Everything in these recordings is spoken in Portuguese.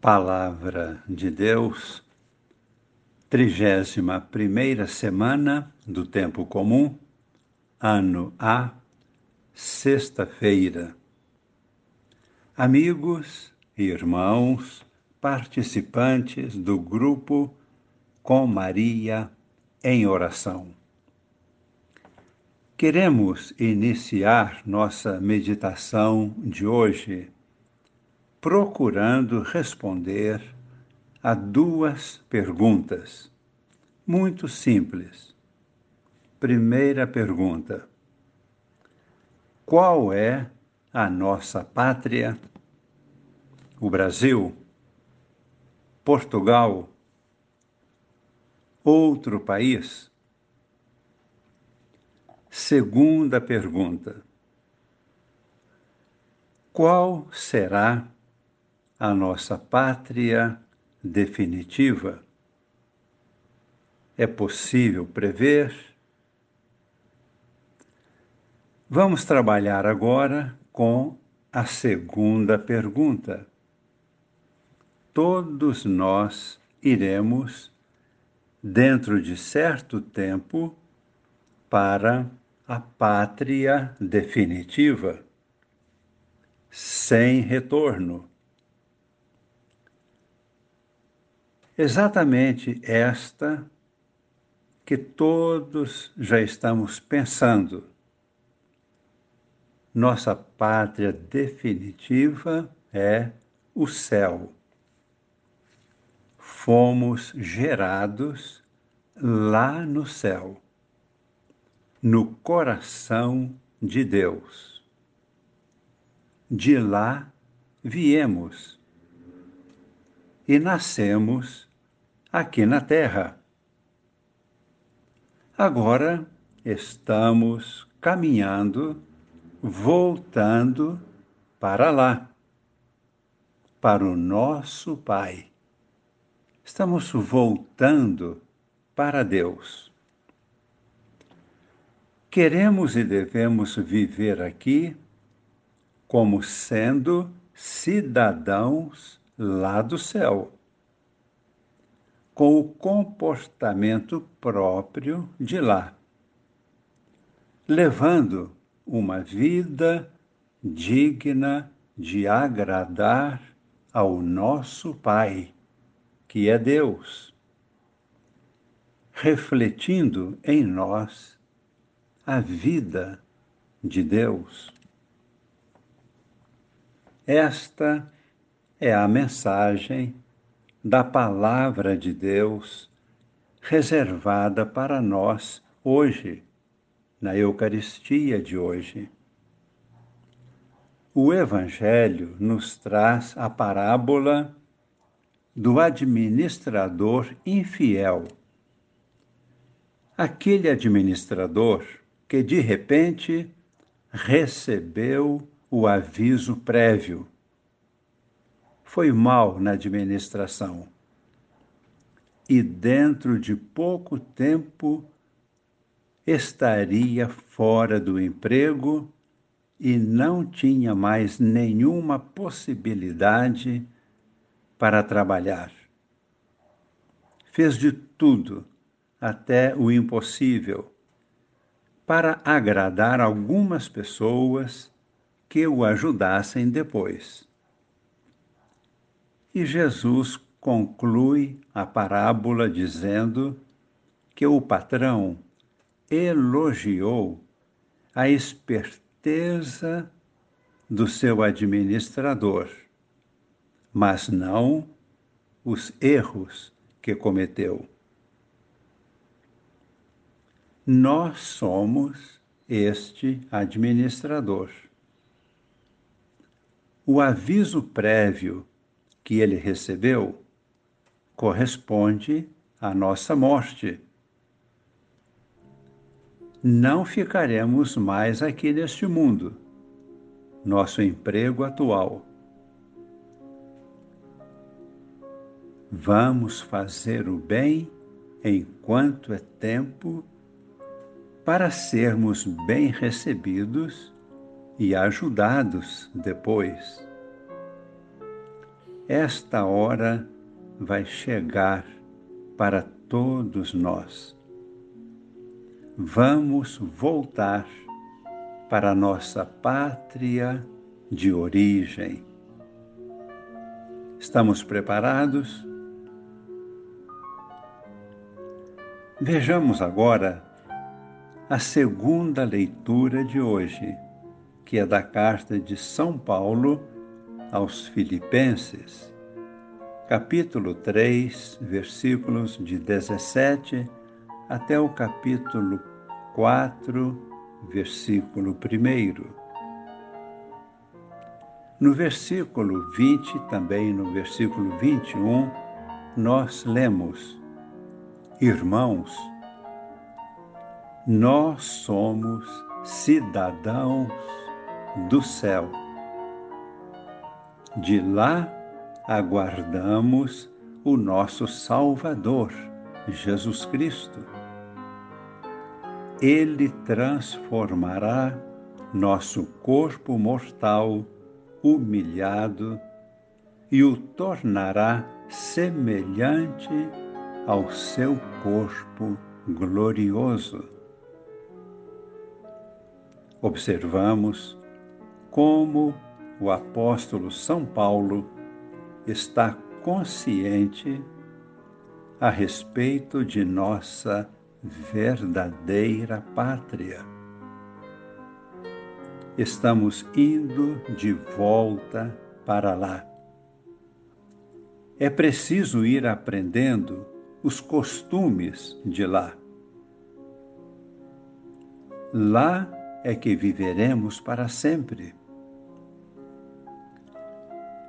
Palavra de Deus, trigésima primeira semana do tempo comum, ano A, sexta-feira. Amigos e irmãos, participantes do grupo Com Maria em Oração. Queremos iniciar nossa meditação de hoje procurando responder a duas perguntas muito simples. Primeira pergunta: Qual é a nossa pátria? O Brasil? Portugal? Outro país? Segunda pergunta: Qual será a nossa pátria definitiva? É possível prever? Vamos trabalhar agora com a segunda pergunta. Todos nós iremos, dentro de certo tempo, para a pátria definitiva, sem retorno. Exatamente esta que todos já estamos pensando. Nossa pátria definitiva é o céu. Fomos gerados lá no céu, no coração de Deus. De lá viemos e nascemos aqui na Terra. Agora estamos caminhando, voltando para lá, para o nosso Pai. Estamos voltando para Deus. Queremos e devemos viver aqui como sendo cidadãos lá do céu com o comportamento próprio de lá, levando uma vida digna de agradar ao nosso Pai, que é Deus, refletindo em nós a vida de Deus. Esta é a mensagem da Palavra de Deus reservada para nós hoje, na Eucaristia de hoje. O Evangelho nos traz a parábola do administrador infiel. Aquele administrador que de repente recebeu o aviso prévio foi mal na administração. E dentro de pouco tempo estaria fora do emprego e não tinha mais nenhuma possibilidade para trabalhar. Fez de tudo, até o impossível, para agradar algumas pessoas que o ajudassem depois. E Jesus conclui a parábola dizendo que o patrão elogiou a esperteza do seu administrador, mas não os erros que cometeu. Nós somos este administrador. O aviso prévio que ele recebeu corresponde à nossa morte. Não ficaremos mais aqui neste mundo, nosso emprego atual. Vamos fazer o bem enquanto é tempo para sermos bem recebidos e ajudados depois esta hora vai chegar para todos nós. Vamos voltar para nossa pátria de origem. Estamos preparados? Vejamos agora a segunda leitura de hoje, que é da carta de São Paulo aos Filipenses, capítulo 3, versículos de 17 até o capítulo 4, versículo 1. No versículo 20, também no versículo 21, nós lemos: Irmãos, nós somos cidadãos do céu. De lá aguardamos o nosso Salvador, Jesus Cristo ele transformará nosso corpo mortal humilhado e o tornará semelhante ao seu corpo glorioso. Observamos como o apóstolo São Paulo está consciente a respeito de nossa verdadeira pátria. Estamos indo de volta para lá. É preciso ir aprendendo os costumes de lá. Lá é que viveremos para sempre.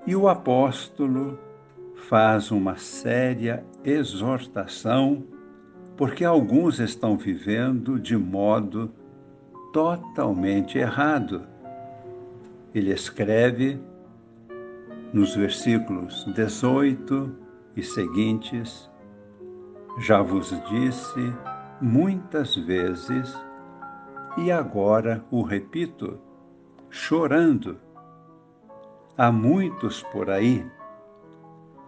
E o apóstolo faz uma séria exortação porque alguns estão vivendo de modo totalmente errado. Ele escreve nos versículos 18 e seguintes: Já vos disse muitas vezes, e agora o repito, chorando. Há muitos por aí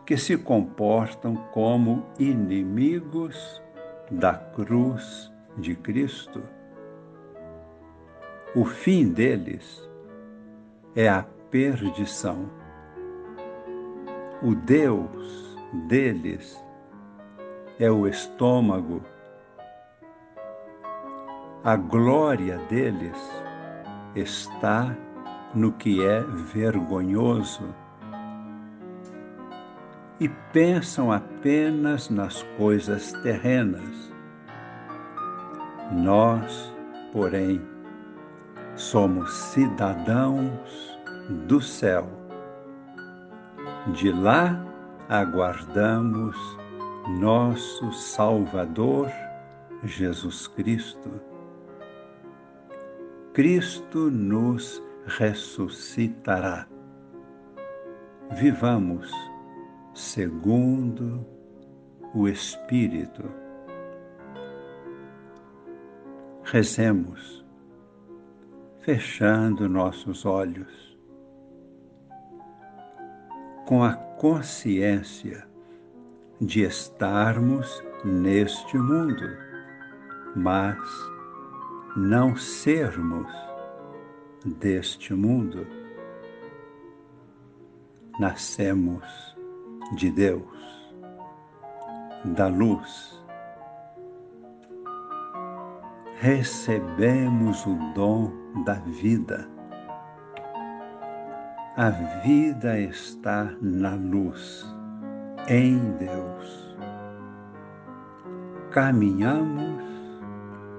que se comportam como inimigos da cruz de Cristo, o fim deles é a perdição. O Deus deles é o estômago. A glória deles está no que é vergonhoso e pensam apenas nas coisas terrenas. Nós, porém, somos cidadãos do céu. De lá aguardamos nosso Salvador Jesus Cristo. Cristo nos ressuscitará. Vivamos segundo o Espírito. Rezemos, fechando nossos olhos, com a consciência de estarmos neste mundo, mas não sermos deste mundo. Nascemos de Deus, da luz, recebemos o dom da vida. A vida está na luz, em Deus. Caminhamos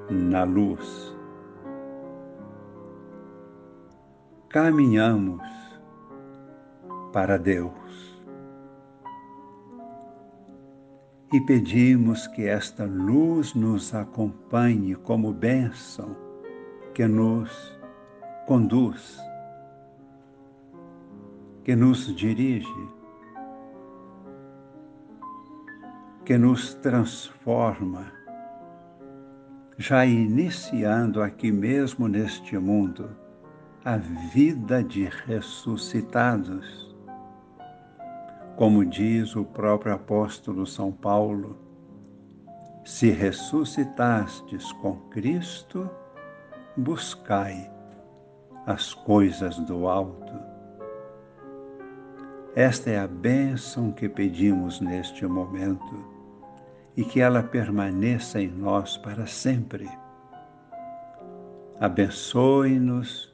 na luz. Caminhamos para Deus. e pedimos que esta luz nos acompanhe como bênção que nos conduz, que nos dirige, que nos transforma, já iniciando aqui mesmo neste mundo a vida de ressuscitados Como diz o próprio apóstolo São Paulo, se ressuscitastes com Cristo, buscai as coisas do alto. Esta é a bênção que pedimos neste momento e que ela permaneça em nós para sempre. Abençoe-nos